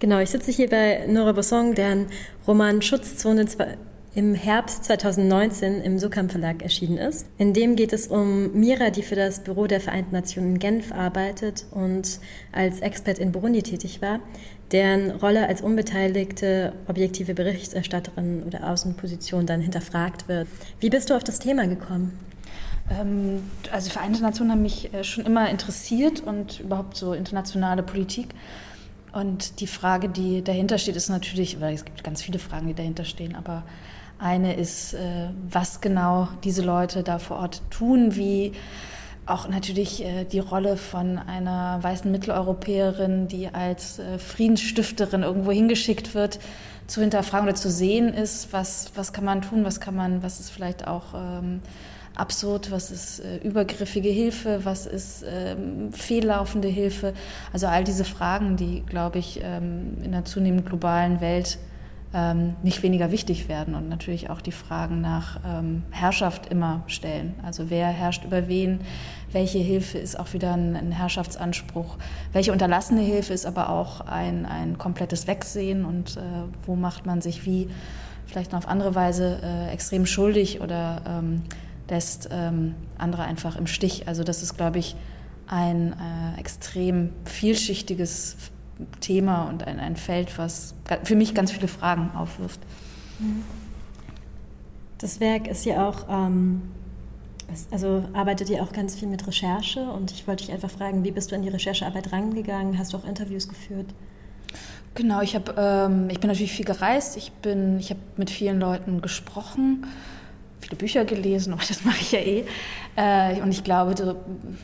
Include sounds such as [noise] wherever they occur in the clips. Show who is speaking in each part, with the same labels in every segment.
Speaker 1: Genau, ich sitze hier bei Nora Bosson, deren Roman Schutzzone im Herbst 2019 im Sukam Verlag erschienen ist. In dem geht es um Mira, die für das Büro der Vereinten Nationen in Genf arbeitet und als Expert in Burundi tätig war, deren Rolle als unbeteiligte objektive Berichterstatterin oder Außenposition dann hinterfragt wird. Wie bist du auf das Thema gekommen?
Speaker 2: Ähm, also die Vereinten Nationen haben mich äh, schon immer interessiert und überhaupt so internationale Politik. Und die Frage, die dahinter steht, ist natürlich, weil es gibt ganz viele Fragen, die dahinter stehen, aber eine ist, äh, was genau diese Leute da vor Ort tun, wie auch natürlich äh, die Rolle von einer weißen Mitteleuropäerin, die als äh, Friedensstifterin irgendwo hingeschickt wird, zu hinterfragen oder zu sehen ist, was, was kann man tun, was kann man, was ist vielleicht auch ähm, absurd, was ist äh, übergriffige Hilfe, was ist ähm, fehllaufende Hilfe. Also all diese Fragen, die, glaube ich, ähm, in der zunehmend globalen Welt ähm, nicht weniger wichtig werden und natürlich auch die Fragen nach ähm, Herrschaft immer stellen. Also wer herrscht über wen, welche Hilfe ist auch wieder ein, ein Herrschaftsanspruch, welche unterlassene Hilfe ist aber auch ein, ein komplettes Wegsehen und äh, wo macht man sich wie vielleicht noch auf andere Weise äh, extrem schuldig oder ähm, lässt ähm, andere einfach im Stich. Also das ist, glaube ich, ein äh, extrem vielschichtiges Thema und ein, ein Feld, was für mich ganz viele Fragen aufwirft.
Speaker 1: Das Werk ist ja auch, ähm, also arbeitet ihr auch ganz viel mit Recherche und ich wollte dich einfach fragen, wie bist du an die Recherchearbeit rangegangen? Hast du auch Interviews geführt?
Speaker 2: Genau, ich, hab, ähm, ich bin natürlich viel gereist, ich, ich habe mit vielen Leuten gesprochen viele Bücher gelesen, [laughs] aber das mache ich ja eh. Äh, und ich glaube,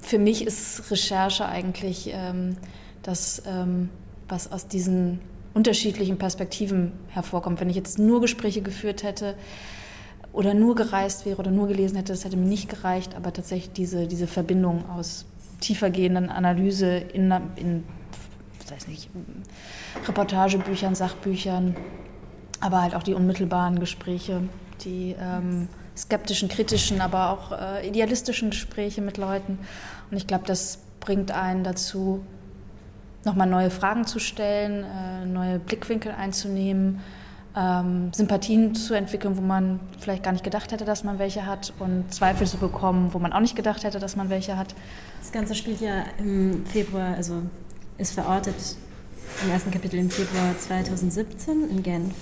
Speaker 2: für mich ist Recherche eigentlich ähm, das, ähm, was aus diesen unterschiedlichen Perspektiven hervorkommt. Wenn ich jetzt nur Gespräche geführt hätte oder nur gereist wäre oder nur gelesen hätte, das hätte mir nicht gereicht, aber tatsächlich diese, diese Verbindung aus tiefergehenden Analyse in, in weiß nicht, Reportagebüchern, Sachbüchern, aber halt auch die unmittelbaren Gespräche, die ähm, skeptischen, kritischen, aber auch äh, idealistischen Gespräche mit Leuten. Und ich glaube, das bringt einen dazu, nochmal neue Fragen zu stellen, äh, neue Blickwinkel einzunehmen, ähm, Sympathien zu entwickeln, wo man vielleicht gar nicht gedacht hätte, dass man welche hat und Zweifel zu bekommen, wo man auch nicht gedacht hätte, dass man welche hat.
Speaker 1: Das Ganze spielt ja im Februar, also ist verortet im ersten Kapitel im Februar 2017 in Genf.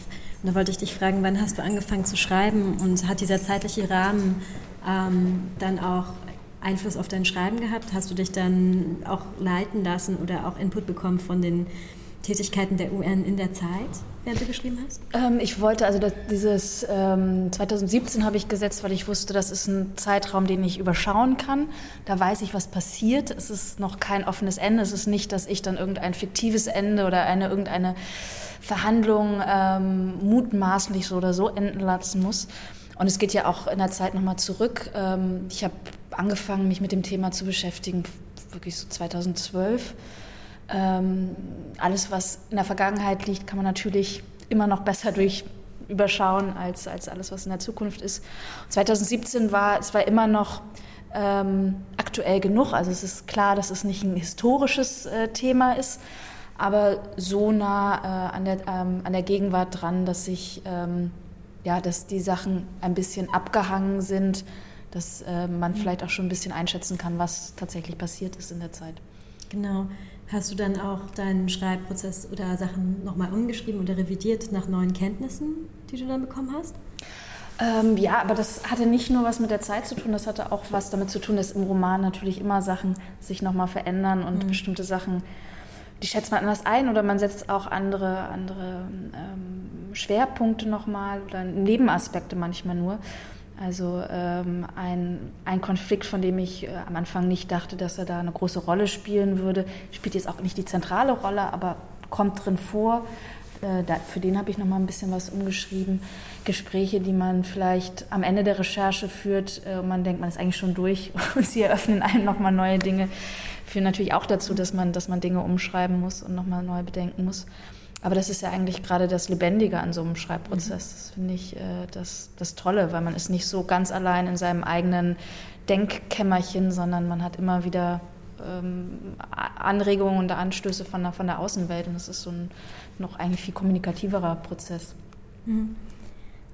Speaker 1: Und da wollte ich dich fragen, wann hast du angefangen zu schreiben und hat dieser zeitliche Rahmen ähm, dann auch Einfluss auf dein Schreiben gehabt? Hast du dich dann auch leiten lassen oder auch Input bekommen von den Tätigkeiten der UN in der Zeit, während du geschrieben hast?
Speaker 2: Ähm, ich wollte, also das, dieses ähm, 2017 habe ich gesetzt, weil ich wusste, das ist ein Zeitraum, den ich überschauen kann. Da weiß ich, was passiert. Es ist noch kein offenes Ende. Es ist nicht, dass ich dann irgendein fiktives Ende oder eine irgendeine Verhandlung ähm, mutmaßlich so oder so enden lassen muss. Und es geht ja auch in der Zeit nochmal zurück. Ähm, ich habe angefangen, mich mit dem Thema zu beschäftigen, wirklich so 2012. Ähm, alles, was in der Vergangenheit liegt, kann man natürlich immer noch besser durch überschauen als, als alles, was in der Zukunft ist. 2017 war es war immer noch ähm, aktuell genug. Also es ist klar, dass es nicht ein historisches äh, Thema ist, aber so nah äh, an, der, ähm, an der Gegenwart dran, dass ich ähm, ja, dass die Sachen ein bisschen abgehangen sind, dass äh, man mhm. vielleicht auch schon ein bisschen einschätzen kann, was tatsächlich passiert ist in der Zeit.
Speaker 1: Genau. Hast du dann auch deinen Schreibprozess oder Sachen nochmal umgeschrieben oder revidiert nach neuen Kenntnissen, die du dann bekommen hast?
Speaker 2: Ähm, ja, aber das hatte nicht nur was mit der Zeit zu tun, das hatte auch was damit zu tun, dass im Roman natürlich immer Sachen sich nochmal verändern und mhm. bestimmte Sachen, die schätzt man anders ein oder man setzt auch andere, andere ähm, Schwerpunkte nochmal oder Nebenaspekte manchmal nur. Also ähm, ein, ein Konflikt, von dem ich äh, am Anfang nicht dachte, dass er da eine große Rolle spielen würde, spielt jetzt auch nicht die zentrale Rolle, aber kommt drin vor. Äh, da, für den habe ich noch mal ein bisschen was umgeschrieben. Gespräche, die man vielleicht am Ende der Recherche führt, äh, man denkt, man ist eigentlich schon durch und [laughs] sie eröffnen einem noch mal neue Dinge, führen natürlich auch dazu, dass man, dass man Dinge umschreiben muss und noch mal neu bedenken muss. Aber das ist ja eigentlich gerade das Lebendige an so einem Schreibprozess. Das finde ich äh, das, das Tolle, weil man ist nicht so ganz allein in seinem eigenen Denkkämmerchen, sondern man hat immer wieder ähm, Anregungen und Anstöße von der, von der Außenwelt. Und das ist so ein noch eigentlich viel kommunikativerer Prozess.
Speaker 1: Mhm.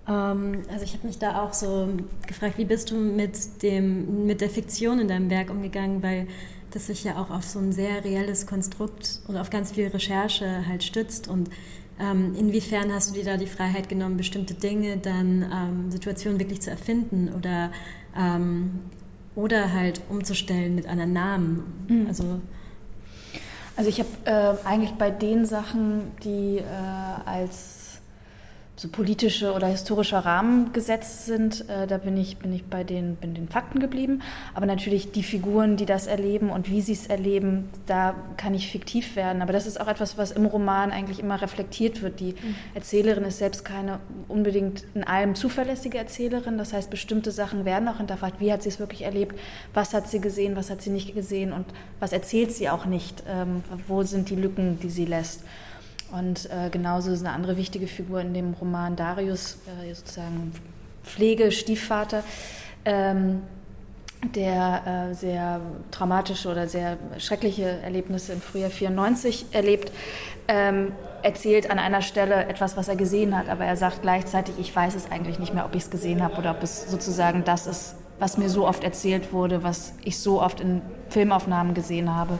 Speaker 1: Ähm, also ich habe mich da auch so gefragt, wie bist du mit, dem, mit der Fiktion in deinem Werk umgegangen, weil das sich ja auch auf so ein sehr reelles Konstrukt und auf ganz viel Recherche halt stützt und ähm, inwiefern hast du dir da die Freiheit genommen, bestimmte Dinge, dann ähm, Situationen wirklich zu erfinden oder, ähm, oder halt umzustellen mit anderen Namen?
Speaker 2: Mhm. Also, also ich habe äh, eigentlich bei den Sachen, die äh, als so politische oder historischer Rahmen gesetzt sind, äh, da bin ich, bin ich bei den, bin den Fakten geblieben. Aber natürlich die Figuren, die das erleben und wie sie es erleben, da kann ich fiktiv werden. Aber das ist auch etwas, was im Roman eigentlich immer reflektiert wird. Die mhm. Erzählerin ist selbst keine unbedingt in allem zuverlässige Erzählerin. Das heißt, bestimmte Sachen werden auch hinterfragt. Wie hat sie es wirklich erlebt? Was hat sie gesehen? Was hat sie nicht gesehen? Und was erzählt sie auch nicht? Ähm, wo sind die Lücken, die sie lässt? Und äh, genauso ist eine andere wichtige Figur in dem Roman Darius, äh, sozusagen Pflegestiefvater, ähm, der äh, sehr traumatische oder sehr schreckliche Erlebnisse im Frühjahr 94 erlebt, ähm, erzählt an einer Stelle etwas, was er gesehen hat, aber er sagt gleichzeitig, ich weiß es eigentlich nicht mehr, ob ich es gesehen habe oder ob es sozusagen das ist, was mir so oft erzählt wurde, was ich so oft in Filmaufnahmen gesehen habe,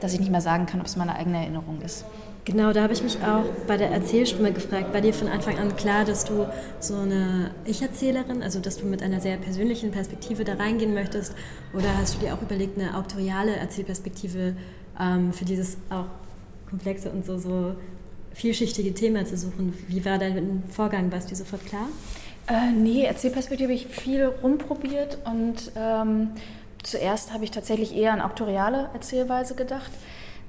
Speaker 2: dass ich nicht mehr sagen kann, ob es meine eigene Erinnerung ist.
Speaker 1: Genau, da habe ich mich auch bei der Erzählstimme gefragt. War dir von Anfang an klar, dass du so eine Ich-Erzählerin, also dass du mit einer sehr persönlichen Perspektive da reingehen möchtest? Oder hast du dir auch überlegt, eine autoriale Erzählperspektive ähm, für dieses auch komplexe und so, so vielschichtige Thema zu suchen? Wie war dein Vorgang? War es dir sofort klar?
Speaker 2: Äh, nee, Erzählperspektive habe ich viel rumprobiert und ähm, zuerst habe ich tatsächlich eher an autoriale Erzählweise gedacht.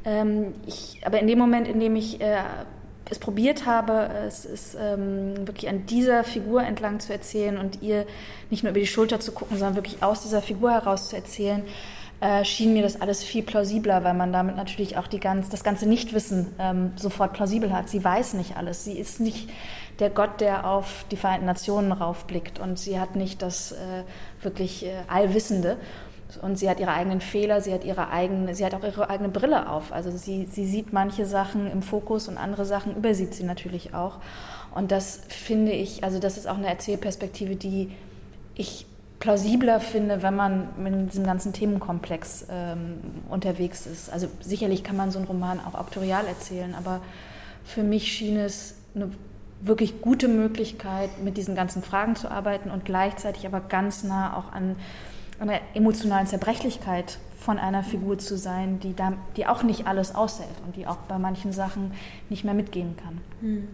Speaker 2: Ähm, ich, aber in dem Moment, in dem ich äh, es probiert habe, es ist ähm, wirklich an dieser Figur entlang zu erzählen und ihr nicht nur über die Schulter zu gucken, sondern wirklich aus dieser Figur heraus zu erzählen, äh, schien mir das alles viel plausibler, weil man damit natürlich auch die ganz, das ganze Nichtwissen ähm, sofort plausibel hat. Sie weiß nicht alles. Sie ist nicht der Gott, der auf die Vereinten Nationen raufblickt und sie hat nicht das äh, wirklich äh, Allwissende. Und sie hat ihre eigenen Fehler, sie hat ihre eigene, sie hat auch ihre eigene Brille auf. Also sie, sie sieht manche Sachen im Fokus und andere Sachen übersieht sie natürlich auch. Und das finde ich, also das ist auch eine Erzählperspektive, die ich plausibler finde, wenn man mit diesem ganzen Themenkomplex ähm, unterwegs ist. Also sicherlich kann man so einen Roman auch auktorial erzählen, aber für mich schien es eine wirklich gute Möglichkeit, mit diesen ganzen Fragen zu arbeiten und gleichzeitig aber ganz nah auch an der emotionalen Zerbrechlichkeit von einer Figur zu sein, die, da, die auch nicht alles aushält und die auch bei manchen Sachen nicht mehr mitgehen kann. Hm.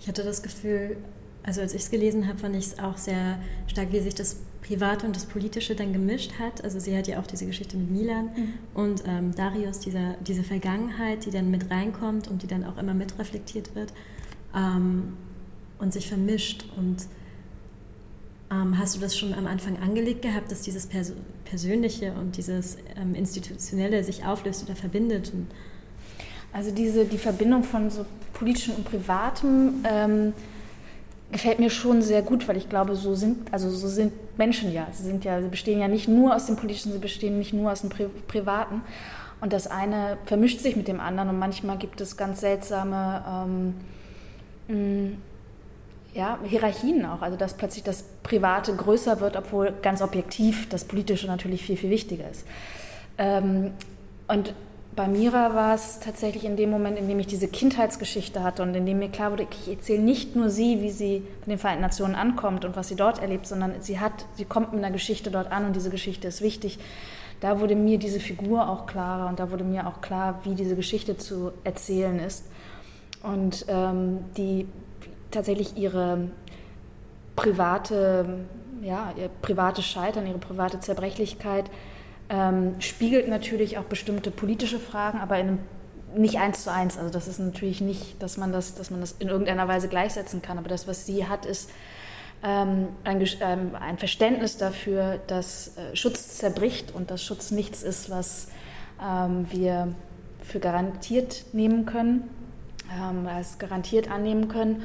Speaker 1: Ich hatte das Gefühl, also als ich es gelesen habe, fand ich es auch sehr stark, wie sich das Private und das Politische dann gemischt hat. Also sie hat ja auch diese Geschichte mit Milan mhm. und ähm, Darius, dieser, diese Vergangenheit, die dann mit reinkommt und die dann auch immer mitreflektiert wird ähm, und sich vermischt und hast du das schon am Anfang angelegt gehabt, dass dieses Pers Persönliche und dieses ähm, Institutionelle sich auflöst oder verbindet?
Speaker 2: also diese, die Verbindung von so politischem und privatem ähm, gefällt mir schon sehr gut, weil ich glaube, so sind, also so sind Menschen ja. Sie, sind ja. sie bestehen ja nicht nur aus dem Politischen, sie bestehen nicht nur aus dem Pri Privaten. Und das eine vermischt sich mit dem anderen und manchmal gibt es ganz seltsame ähm, ja, Hierarchien auch, also dass plötzlich das Private größer wird, obwohl ganz objektiv das Politische natürlich viel, viel wichtiger ist. Ähm, und bei Mira war es tatsächlich in dem Moment, in dem ich diese Kindheitsgeschichte hatte und in dem mir klar wurde, ich erzähle nicht nur sie, wie sie bei den Vereinten Nationen ankommt und was sie dort erlebt, sondern sie hat, sie kommt mit einer Geschichte dort an und diese Geschichte ist wichtig. Da wurde mir diese Figur auch klarer und da wurde mir auch klar, wie diese Geschichte zu erzählen ist. Und ähm, die tatsächlich ihre private, ja, ihr privates Scheitern, ihre private Zerbrechlichkeit ähm, spiegelt natürlich auch bestimmte politische Fragen, aber in einem, nicht eins zu eins. Also das ist natürlich nicht, dass man das, dass man das in irgendeiner Weise gleichsetzen kann. Aber das, was sie hat, ist ähm, ein, ähm, ein, Verständnis dafür, dass äh, Schutz zerbricht und dass Schutz nichts ist, was ähm, wir für garantiert nehmen können, ähm, als garantiert annehmen können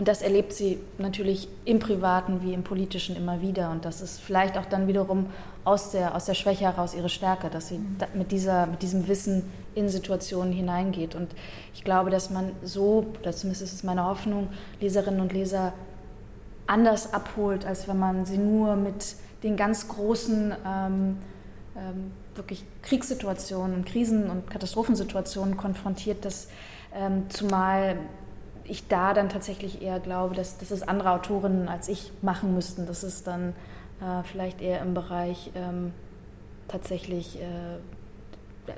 Speaker 2: Und das erlebt sie natürlich im Privaten wie im Politischen immer wieder. Und das ist vielleicht auch dann wiederum aus der, aus der Schwäche heraus ihre Stärke, dass sie mhm. mit, dieser, mit diesem Wissen in Situationen hineingeht. Und ich glaube, dass man so, oder zumindest ist es meine Hoffnung, Leserinnen und Leser anders abholt, als wenn man sie nur mit den ganz großen ähm, ähm, wirklich Kriegssituationen und Krisen- und Katastrophensituationen konfrontiert, dass ähm, zumal ich da dann tatsächlich eher glaube, dass, dass es andere Autorinnen als ich machen müssten. Das ist dann äh, vielleicht eher im Bereich ähm, tatsächlich äh,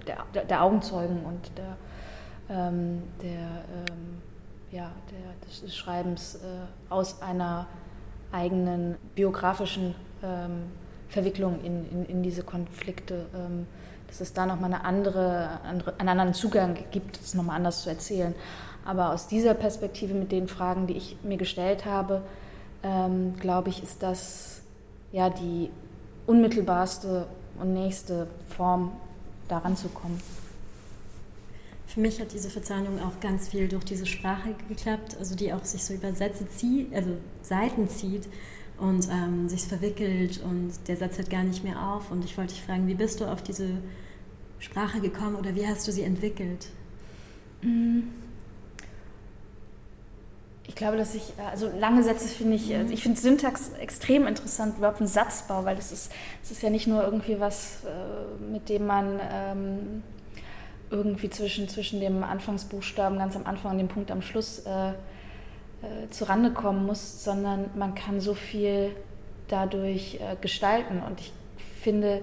Speaker 2: der, der, der, Augenzeugen und der, ähm, der, ähm, ja, der, des Schreibens äh, aus einer eigenen biografischen ähm, Verwicklung in, in, in, diese Konflikte, ähm, dass es da nochmal eine andere, andere, einen anderen Zugang gibt, es nochmal anders zu erzählen. Aber aus dieser Perspektive mit den Fragen, die ich mir gestellt habe, ähm, glaube ich, ist das ja die unmittelbarste und nächste Form, daran zu kommen.
Speaker 1: Für mich hat diese Verzahnung auch ganz viel durch diese Sprache geklappt, also die auch sich so über zieht, also Seiten zieht und ähm, sich verwickelt und der Satz hört gar nicht mehr auf. Und ich wollte dich fragen, wie bist du auf diese Sprache gekommen oder wie hast du sie entwickelt?
Speaker 2: Mhm. Ich glaube, dass ich, äh, also lange Sätze finde ich, mhm. ich finde Syntax extrem interessant, überhaupt ein Satzbau, weil das ist, das ist ja nicht nur irgendwie was, äh, mit dem man ähm, irgendwie zwischen, zwischen dem Anfangsbuchstaben ganz am Anfang und dem Punkt am Schluss äh, äh, zurande kommen muss, sondern man kann so viel dadurch äh, gestalten. Und ich finde,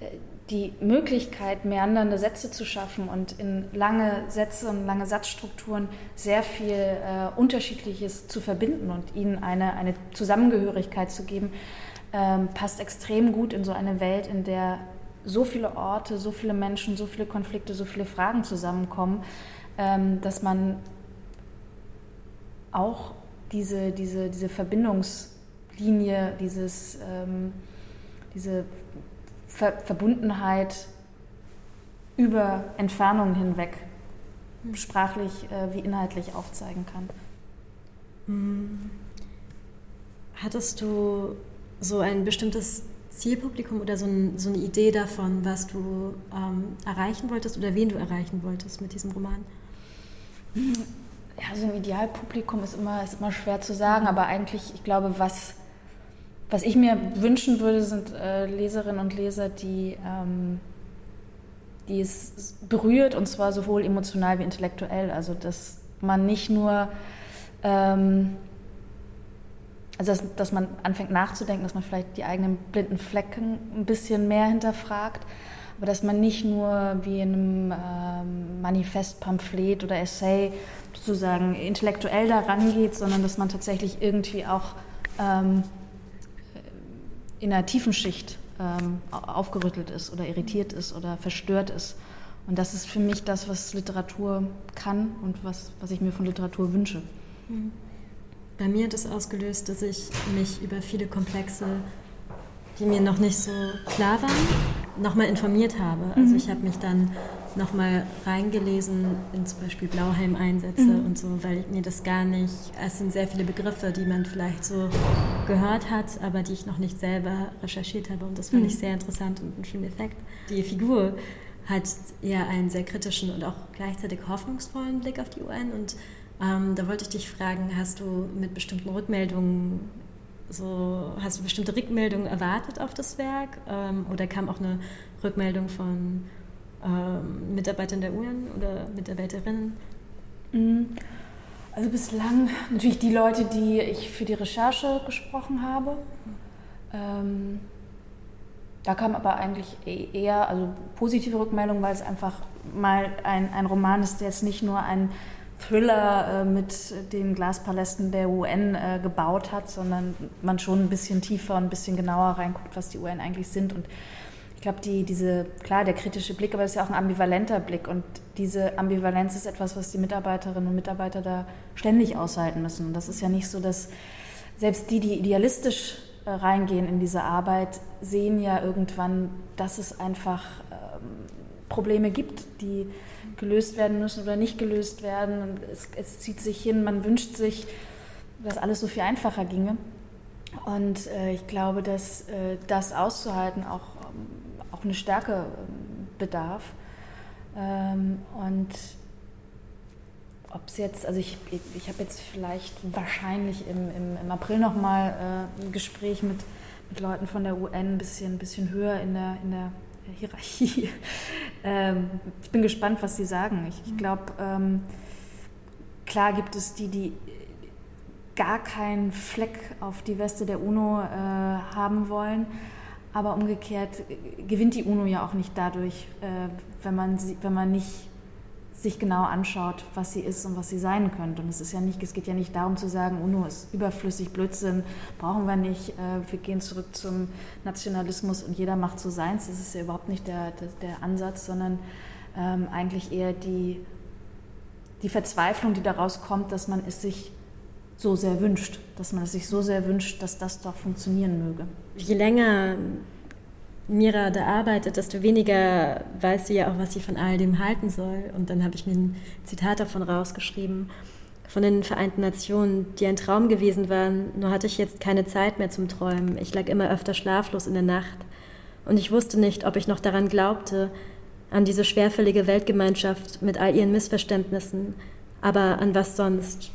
Speaker 2: äh, die Möglichkeit, meandernde Sätze zu schaffen und in lange Sätze und lange Satzstrukturen sehr viel äh, Unterschiedliches zu verbinden und ihnen eine, eine Zusammengehörigkeit zu geben, ähm, passt extrem gut in so eine Welt, in der so viele Orte, so viele Menschen, so viele Konflikte, so viele Fragen zusammenkommen, ähm, dass man auch diese, diese, diese Verbindungslinie, dieses, ähm, diese Ver Verbundenheit über Entfernungen hinweg sprachlich äh, wie inhaltlich aufzeigen kann.
Speaker 1: Hm. Hattest du so ein bestimmtes Zielpublikum oder so, ein, so eine Idee davon, was du ähm, erreichen wolltest oder wen du erreichen wolltest mit diesem Roman? [laughs]
Speaker 2: Ja, so ein Idealpublikum ist immer, ist immer schwer zu sagen, aber eigentlich, ich glaube, was was ich mir wünschen würde, sind äh, Leserinnen und Leser, die, ähm, die es berührt, und zwar sowohl emotional wie intellektuell. Also, dass man nicht nur, ähm, also dass, dass man anfängt nachzudenken, dass man vielleicht die eigenen blinden Flecken ein bisschen mehr hinterfragt, aber dass man nicht nur wie in einem ähm, Manifest, Pamphlet oder Essay sozusagen intellektuell da rangeht, sondern dass man tatsächlich irgendwie auch ähm, in einer tiefen Schicht ähm, aufgerüttelt ist oder irritiert ist oder verstört ist. Und das ist für mich das, was Literatur kann und was, was ich mir von Literatur wünsche.
Speaker 1: Hm. Bei mir hat es ausgelöst, dass ich mich über viele Komplexe, die mir noch nicht so klar waren, nochmal informiert habe. Also mhm. ich habe mich dann nochmal reingelesen in zum Beispiel Blauhelm-Einsätze mhm. und so, weil mir das gar nicht, es sind sehr viele Begriffe, die man vielleicht so gehört hat, aber die ich noch nicht selber recherchiert habe und das fand mhm. ich sehr interessant und einen schönen Effekt. Die Figur hat eher einen sehr kritischen und auch gleichzeitig hoffnungsvollen Blick auf die UN und ähm, da wollte ich dich fragen, hast du mit bestimmten Rückmeldungen so, hast du bestimmte Rückmeldungen erwartet auf das Werk ähm, oder kam auch eine Rückmeldung von ähm, Mitarbeitern der UN oder Mitarbeiterinnen?
Speaker 2: Mhm. Also bislang natürlich die Leute, die ich für die Recherche gesprochen habe. Ähm, da kam aber eigentlich e-, eher also positive Rückmeldungen, weil es einfach mal ein, ein Roman ist, der jetzt nicht nur ein Thriller äh, mit den Glaspalästen der UN äh, gebaut hat, sondern man schon ein bisschen tiefer und ein bisschen genauer reinguckt, was die UN eigentlich sind und ich glaube, die, diese, klar, der kritische Blick, aber es ist ja auch ein ambivalenter Blick. Und diese Ambivalenz ist etwas, was die Mitarbeiterinnen und Mitarbeiter da ständig aushalten müssen. Und das ist ja nicht so, dass selbst die, die idealistisch äh, reingehen in diese Arbeit, sehen ja irgendwann, dass es einfach ähm, Probleme gibt, die gelöst werden müssen oder nicht gelöst werden. Und es, es zieht sich hin, man wünscht sich dass alles so viel einfacher ginge. Und äh, ich glaube, dass äh, das auszuhalten auch, ähm, auch eine Stärke ähm, bedarf. Ähm, und ob es jetzt, also ich, ich, ich habe jetzt vielleicht wahrscheinlich im, im, im April nochmal äh, ein Gespräch mit, mit Leuten von der UN ein bisschen, bisschen höher in der, in der Hierarchie. Ähm, ich bin gespannt, was sie sagen. Ich, ich glaube, ähm, klar gibt es die, die gar keinen Fleck auf die Weste der UNO äh, haben wollen. Aber umgekehrt gewinnt die UNO ja auch nicht dadurch, äh, wenn, man sie, wenn man nicht sich genau anschaut, was sie ist und was sie sein könnte. Und es ist ja nicht, es geht ja nicht darum zu sagen, UNO ist überflüssig, Blödsinn, brauchen wir nicht, äh, wir gehen zurück zum Nationalismus und jeder macht so seins. Das ist ja überhaupt nicht der, der, der Ansatz, sondern ähm, eigentlich eher die, die Verzweiflung, die daraus kommt, dass man es sich so sehr wünscht, dass man es sich so sehr wünscht, dass das doch funktionieren möge.
Speaker 1: Je länger Mira da arbeitet, desto weniger weiß sie ja auch, was sie von all dem halten soll. Und dann habe ich mir ein Zitat davon rausgeschrieben, von den Vereinten Nationen, die ein Traum gewesen waren, nur hatte ich jetzt keine Zeit mehr zum Träumen. Ich lag immer öfter schlaflos in der Nacht. Und ich wusste nicht, ob ich noch daran glaubte, an diese schwerfällige Weltgemeinschaft mit all ihren Missverständnissen. Aber an was sonst?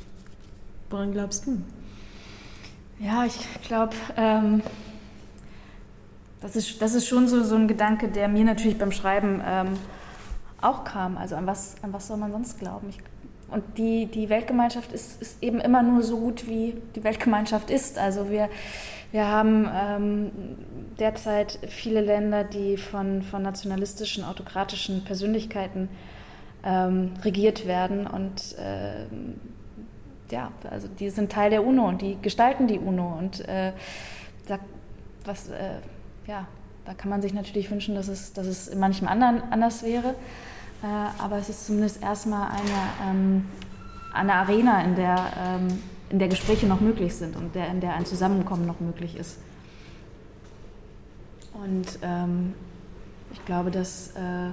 Speaker 1: Woran glaubst du?
Speaker 2: Ja, ich glaube, ähm, das, ist, das ist schon so, so ein Gedanke, der mir natürlich beim Schreiben ähm, auch kam. Also an was, an was soll man sonst glauben? Ich, und die, die Weltgemeinschaft ist, ist eben immer nur so gut, wie die Weltgemeinschaft ist. Also wir, wir haben ähm, derzeit viele Länder, die von, von nationalistischen, autokratischen Persönlichkeiten ähm, regiert werden und äh, ja, also die sind Teil der UNO und die gestalten die UNO. Und äh, da, was, äh, ja, da kann man sich natürlich wünschen, dass es, dass es in manchem anderen anders wäre. Äh, aber es ist zumindest erstmal eine, ähm, eine Arena, in der, ähm, in der Gespräche noch möglich sind und der, in der ein Zusammenkommen noch möglich ist. Und ähm, ich glaube, dass äh,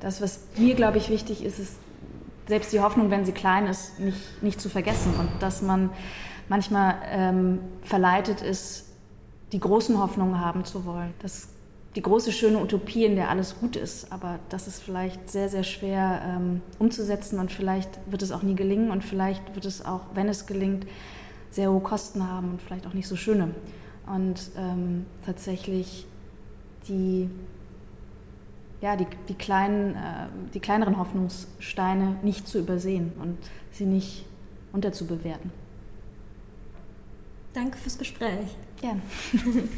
Speaker 2: das, was mir, glaube ich, wichtig ist, ist selbst die Hoffnung, wenn sie klein ist, nicht, nicht zu vergessen und dass man manchmal ähm, verleitet ist, die großen Hoffnungen haben zu wollen. Das die große schöne Utopie, in der alles gut ist, aber das ist vielleicht sehr, sehr schwer ähm, umzusetzen und vielleicht wird es auch nie gelingen und vielleicht wird es auch, wenn es gelingt, sehr hohe Kosten haben und vielleicht auch nicht so schöne. Und ähm, tatsächlich die ja, die, die, kleinen, äh, die kleineren Hoffnungssteine nicht zu übersehen und sie nicht unterzubewerten.
Speaker 1: Danke fürs Gespräch.
Speaker 2: Gern. [laughs]